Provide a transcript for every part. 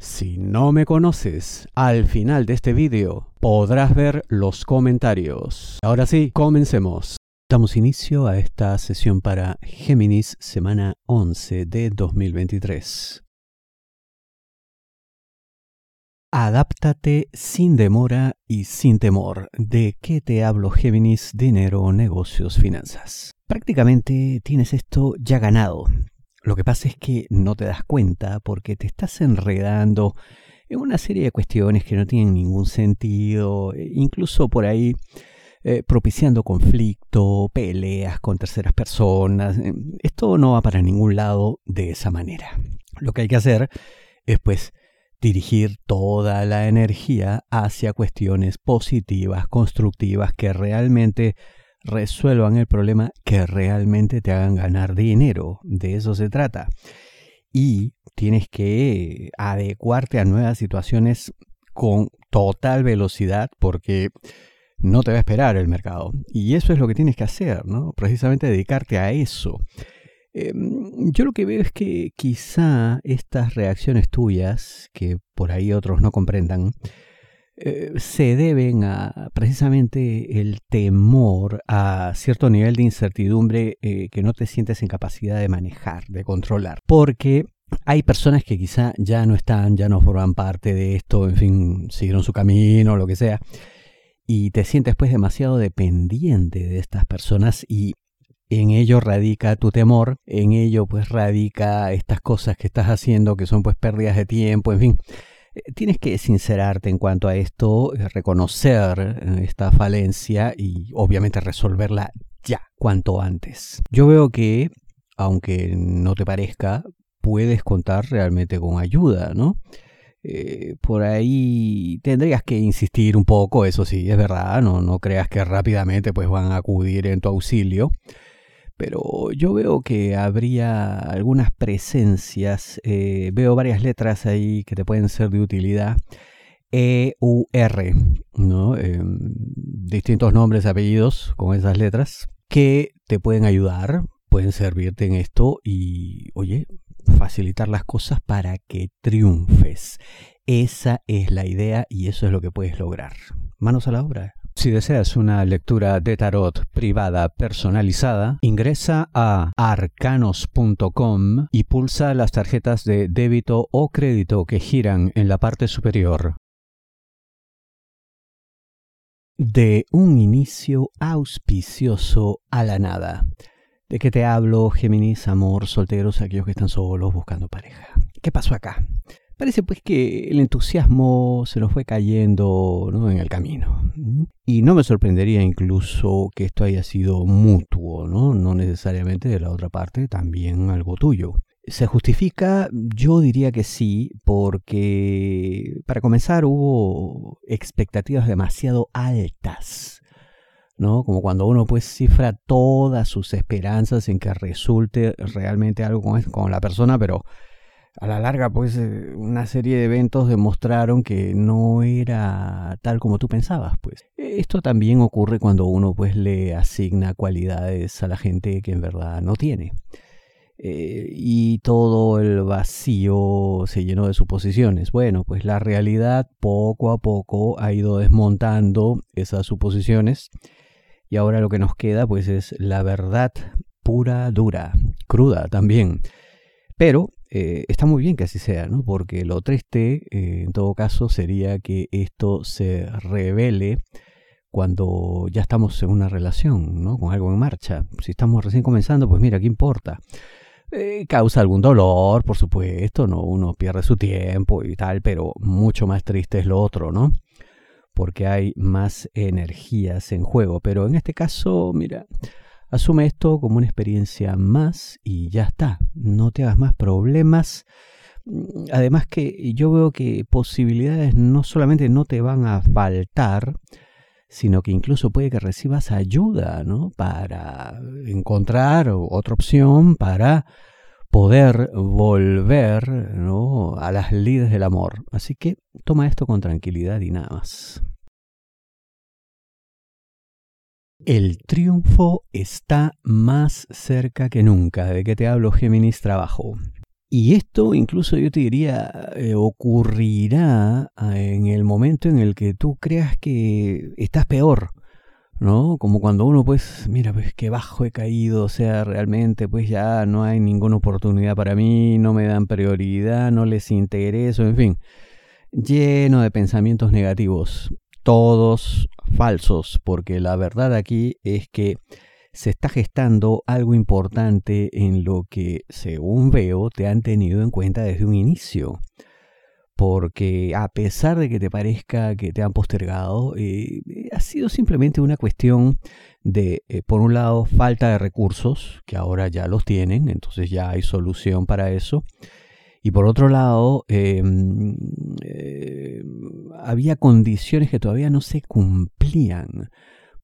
Si no me conoces, al final de este vídeo podrás ver los comentarios. Ahora sí, comencemos. Damos inicio a esta sesión para Géminis semana 11 de 2023. Adáptate sin demora y sin temor. ¿De qué te hablo Géminis? Dinero, negocios, finanzas. Prácticamente tienes esto ya ganado. Lo que pasa es que no te das cuenta porque te estás enredando en una serie de cuestiones que no tienen ningún sentido, e incluso por ahí eh, propiciando conflicto, peleas con terceras personas. Eh, esto no va para ningún lado de esa manera. Lo que hay que hacer es pues dirigir toda la energía hacia cuestiones positivas, constructivas, que realmente resuelvan el problema que realmente te hagan ganar dinero. De eso se trata. Y tienes que adecuarte a nuevas situaciones con total velocidad porque no te va a esperar el mercado. Y eso es lo que tienes que hacer, ¿no? Precisamente dedicarte a eso. Em, yo lo que veo es que quizá estas reacciones tuyas, que por ahí otros no comprendan, eh, se deben a precisamente el temor a cierto nivel de incertidumbre eh, que no te sientes en capacidad de manejar, de controlar. Porque hay personas que quizá ya no están, ya no forman parte de esto, en fin, siguieron su camino, lo que sea, y te sientes pues demasiado dependiente de estas personas y en ello radica tu temor, en ello pues radica estas cosas que estás haciendo que son pues pérdidas de tiempo, en fin. Eh, tienes que sincerarte en cuanto a esto, eh, reconocer eh, esta falencia y obviamente resolverla ya, cuanto antes. Yo veo que, aunque no te parezca, puedes contar realmente con ayuda, ¿no? por ahí tendrías que insistir un poco, eso sí, es verdad, no, no creas que rápidamente pues van a acudir en tu auxilio pero yo veo que habría algunas presencias, eh, veo varias letras ahí que te pueden ser de utilidad. E-U-R, ¿no? Em, distintos nombres, apellidos con esas letras que te pueden ayudar, pueden servirte en esto y, oye, facilitar las cosas para que triunfes. Esa es la idea y eso es lo que puedes lograr. Manos a la obra. Si deseas una lectura de tarot privada personalizada, ingresa a arcanos.com y pulsa las tarjetas de débito o crédito que giran en la parte superior. De un inicio auspicioso a la nada. ¿De qué te hablo, Géminis, amor, solteros, aquellos que están solos buscando pareja? ¿Qué pasó acá? Parece pues que el entusiasmo se nos fue cayendo en el camino. Y no me sorprendería incluso que esto haya sido mutuo, ¿no? no necesariamente de la otra parte, también algo tuyo. ¿Se justifica? Yo diría que sí, porque para comenzar hubo expectativas demasiado altas. ¿no? Como cuando uno pues cifra todas sus esperanzas en que resulte realmente algo con, con la persona, pero a la larga, pues, eh, una serie de eventos demostraron que no era tal como tú pensabas, pues. Esto también ocurre cuando uno, pues, le asigna cualidades a la gente que en verdad no tiene. Eh, y todo el vacío se llenó de suposiciones. Bueno, pues la realidad poco a poco ha ido desmontando esas suposiciones y ahora lo que nos queda pues es la verdad pura, dura, cruda también. Pero eh, está muy bien que así sea, ¿no? Porque lo triste, eh, en todo caso, sería que esto se revele cuando ya estamos en una relación, ¿no? Con algo en marcha. Si estamos recién comenzando, pues mira, ¿qué importa? Eh, causa algún dolor, por supuesto, ¿no? Uno pierde su tiempo y tal, pero mucho más triste es lo otro, ¿no? Porque hay más energías en juego. Pero en este caso, mira, Asume esto como una experiencia más y ya está. No te hagas más problemas. Mm, además que yo veo que posibilidades no solamente no te van a faltar, sino que incluso puede que recibas ayuda, ¿no? Para encontrar otra opción para poder volver ¿no? a las lides del amor. Así que toma esto con tranquilidad y nada más. El triunfo está más cerca que nunca. ¿De que te hablo, Géminis Trabajo? Y esto incluso yo te diría eh, ocurrirá eh, en el momento en el que tú creas que estás peor, ¿no? Como cuando uno pues, mira, pues qué bajo he caído, o sea, realmente pues ya no hay ninguna oportunidad para mí, no me dan prioridad, no les intereso, en fin, lleno de pensamientos negativos, todos falsos, porque la verdad aquí es que se está gestando algo importante en lo que, según veo, te han tenido en cuenta desde un inicio. Porque a pesar de que te parezca que te han postergado, eh, ha sido simplemente una cuestión de, eh, por un lado, falta de recursos, que ahora ya los tienen, entonces ya hay solución para eso. Y por otro lado, em, eh, había condiciones que todavía no se cumplían.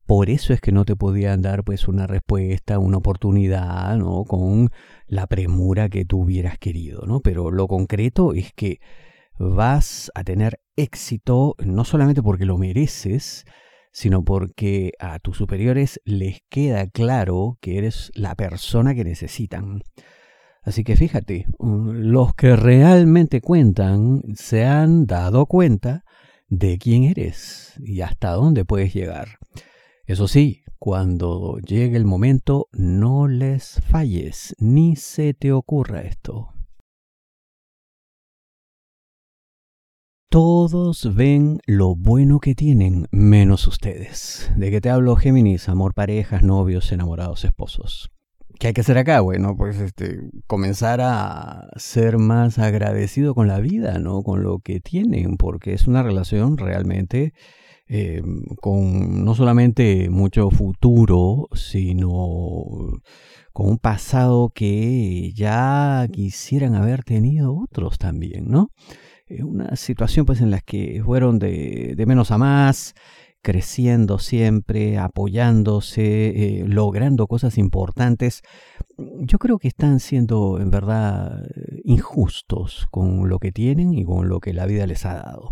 Por eso es que no te podían dar pues una respuesta, una oportunidad, ¿no? Con la premura que tú hubieras querido, ¿no? Pero lo concreto es que vas a tener éxito no solamente porque lo mereces, sino porque a tus superiores les queda claro que eres la persona que necesitan. Así que fíjate, los que realmente cuentan se han dado cuenta de quién eres y hasta dónde puedes llegar. Eso sí, cuando llegue el momento, no les falles, ni se te ocurra esto. Todos ven lo bueno que tienen, menos ustedes. ¿De qué te hablo, Géminis? Amor, parejas, novios, enamorados, esposos. ¿Qué hay que hacer acá? Bueno, pues este, comenzar a ser más agradecido con la vida, ¿no? Con lo que tienen, porque es una relación realmente eh, con no solamente mucho futuro, sino con un pasado que ya quisieran haber tenido otros también, ¿no? Una situación pues en la que fueron de, menos a más, creciendo siempre, apoyándose, eh, logrando cosas importantes. Yo creo que están siendo en verdad injustos con lo que tienen y con lo que la vida les ha dado.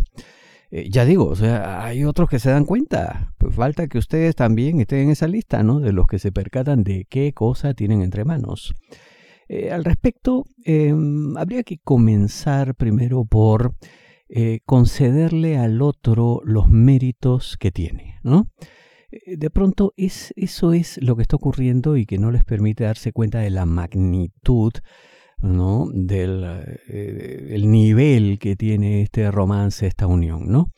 Eh, ya digo, o sea, hay otros que se dan cuenta. Pues falta que ustedes también estén en esa lista, ¿no? De los que se percatan de qué cosa tienen entre manos. Eh, al respecto, em, habría que comenzar primero por eh, concederle al otro los méritos que tiene, ¿no? De pronto es, eso es lo que está ocurriendo y que no les permite darse cuenta de la magnitud ¿no? del eh, el nivel que tiene este romance, esta unión, ¿no?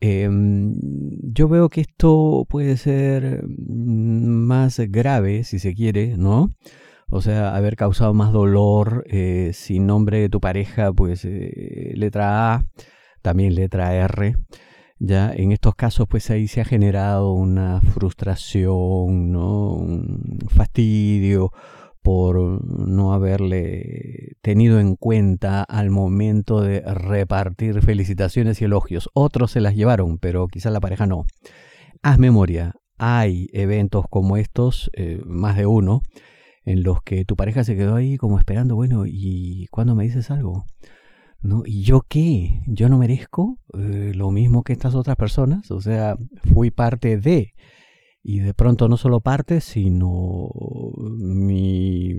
Em, yo veo que esto puede ser mm, más grave, si se quiere, ¿no? O sea, haber causado más dolor eh, sin nombre de tu pareja, pues eh, letra A, también letra R. Ya en estos casos, pues ahí se ha generado una frustración, ¿no? Un fastidio, por no haberle tenido en cuenta al momento de repartir felicitaciones y elogios. Otros se las llevaron, pero quizá la pareja no. Haz memoria, hay eventos como estos, eh, más de uno, en los que tu pareja se quedó ahí como esperando, bueno, ¿y cuándo me dices algo? ¿No? ¿Y yo qué? ¿Yo no merezco eh, lo mismo que estas otras personas? O sea, fui parte de y de pronto no solo parte, sino mi,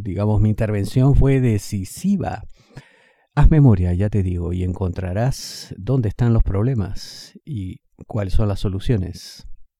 digamos, mi intervención fue decisiva. Haz memoria, ya te digo, y encontrarás dónde están los problemas y cuáles son las soluciones.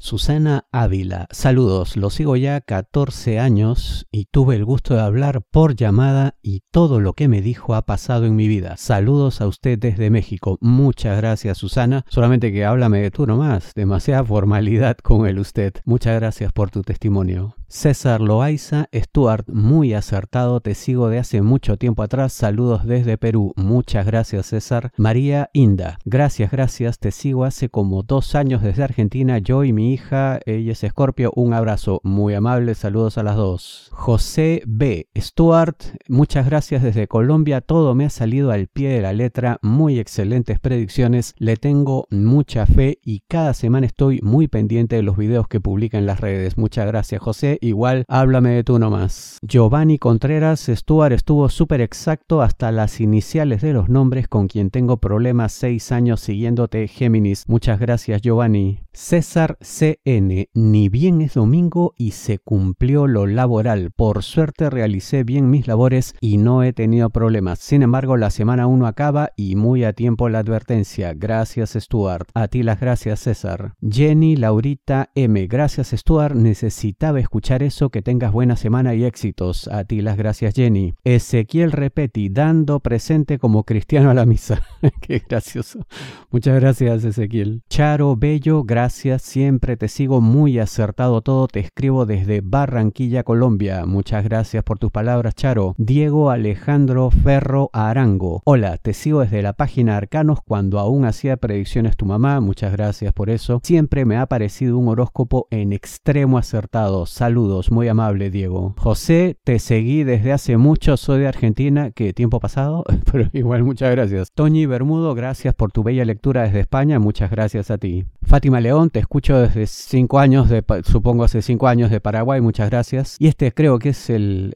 Susana Ávila. Saludos, lo sigo ya 14 años y tuve el gusto de hablar por llamada y todo lo que me dijo ha pasado en mi vida. Saludos a usted desde México. Muchas gracias, Susana. Solamente que háblame de tú nomás. Demasiada formalidad con el usted. Muchas gracias por tu testimonio. César Loaiza, Stuart, muy acertado, te sigo de hace mucho tiempo atrás, saludos desde Perú, muchas gracias César. María Inda, gracias, gracias, te sigo hace como dos años desde Argentina, yo y mi hija, ella es Escorpio, un abrazo, muy amable, saludos a las dos. José B. Stuart, muchas gracias desde Colombia, todo me ha salido al pie de la letra, muy excelentes predicciones, le tengo mucha fe y cada semana estoy muy pendiente de los videos que publica en las redes, muchas gracias José igual háblame de tú nomás. Giovanni Contreras Stuart estuvo súper exacto hasta las iniciales de los nombres con quien tengo problemas seis años siguiéndote Géminis. Muchas gracias Giovanni. César CN, ni bien es domingo y se cumplió lo laboral. Por suerte realicé bien mis labores y no he tenido problemas. Sin embargo, la semana 1 acaba y muy a tiempo la advertencia. Gracias Stuart. A ti las gracias César. Jenny Laurita M, gracias Stuart. Necesitaba escuchar eso, que tengas buena semana y éxitos. A ti las gracias Jenny. Ezequiel Repeti, dando presente como cristiano a la misa. Qué gracioso. Muchas gracias Ezequiel. Charo Bello, gracias. Siempre te sigo muy acertado todo. Te escribo desde Barranquilla, Colombia. Muchas gracias por tus palabras, Charo. Diego Alejandro Ferro Arango. Hola, te sigo desde la página Arcanos cuando aún hacía predicciones tu mamá. Muchas gracias por eso. Siempre me ha parecido un horóscopo en extremo acertado. Salud Saludos, muy amable Diego. José, te seguí desde hace mucho, soy de Argentina, ¿qué tiempo pasado? Pero igual muchas gracias. Toñi Bermudo, gracias por tu bella lectura desde España, muchas gracias a ti. Fátima León, te escucho desde cinco años, de, supongo hace cinco años de Paraguay, muchas gracias. Y este creo que es el,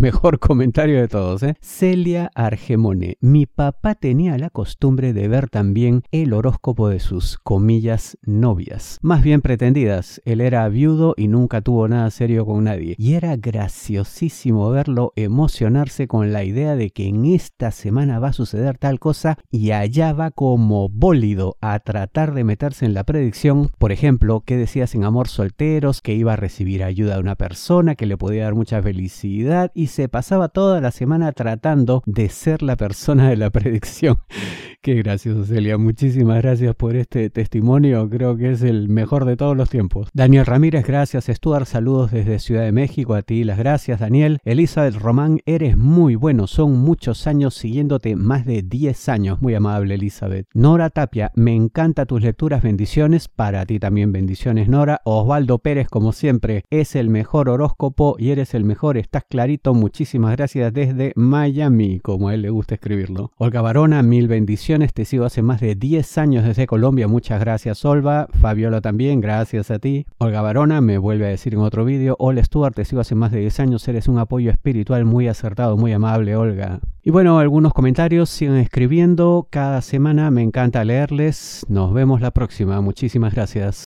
mejor comentario de todos. ¿eh? Celia Argemone, mi papá tenía la costumbre de ver también el horóscopo de sus comillas novias, más bien pretendidas. Él era viudo y nunca tuvo nada serio con nadie. Y era graciosísimo verlo emocionarse con la idea de que en esta semana va a suceder tal cosa y allá va como bólido a tratar de meterse en la predicción. Por ejemplo, que decías en Amor Solteros, que iba a recibir ayuda de una persona, que le podía dar mucha felicidad y se pasaba toda la semana tratando de ser la persona de la predicción. Qué gracioso, Celia. Muchísimas gracias por este testimonio. Creo que es el mejor de todos los tiempos. Daniel Ramírez, gracias. Stuart, saludos desde Ciudad de México, a ti las gracias Daniel. Elizabeth Román, eres muy bueno, son muchos años siguiéndote, más de 10 años, muy amable Elizabeth. Nora Tapia, me encanta tus lecturas, bendiciones, para ti también bendiciones Nora. Osvaldo Pérez, como siempre, es el mejor horóscopo y eres el mejor, estás clarito, muchísimas gracias desde Miami, como a él le gusta escribirlo. Olga Barona, mil bendiciones, te sigo hace más de 10 años desde Colombia, muchas gracias Olva. Fabiola también, gracias a ti. Olga Barona me vuelve a decir en otro vídeo. Hola Stuart, te sigo hace más de 10 años, eres un apoyo espiritual muy acertado, muy amable, Olga. Y bueno, algunos comentarios, sigan escribiendo, cada semana me encanta leerles. Nos vemos la próxima, muchísimas gracias.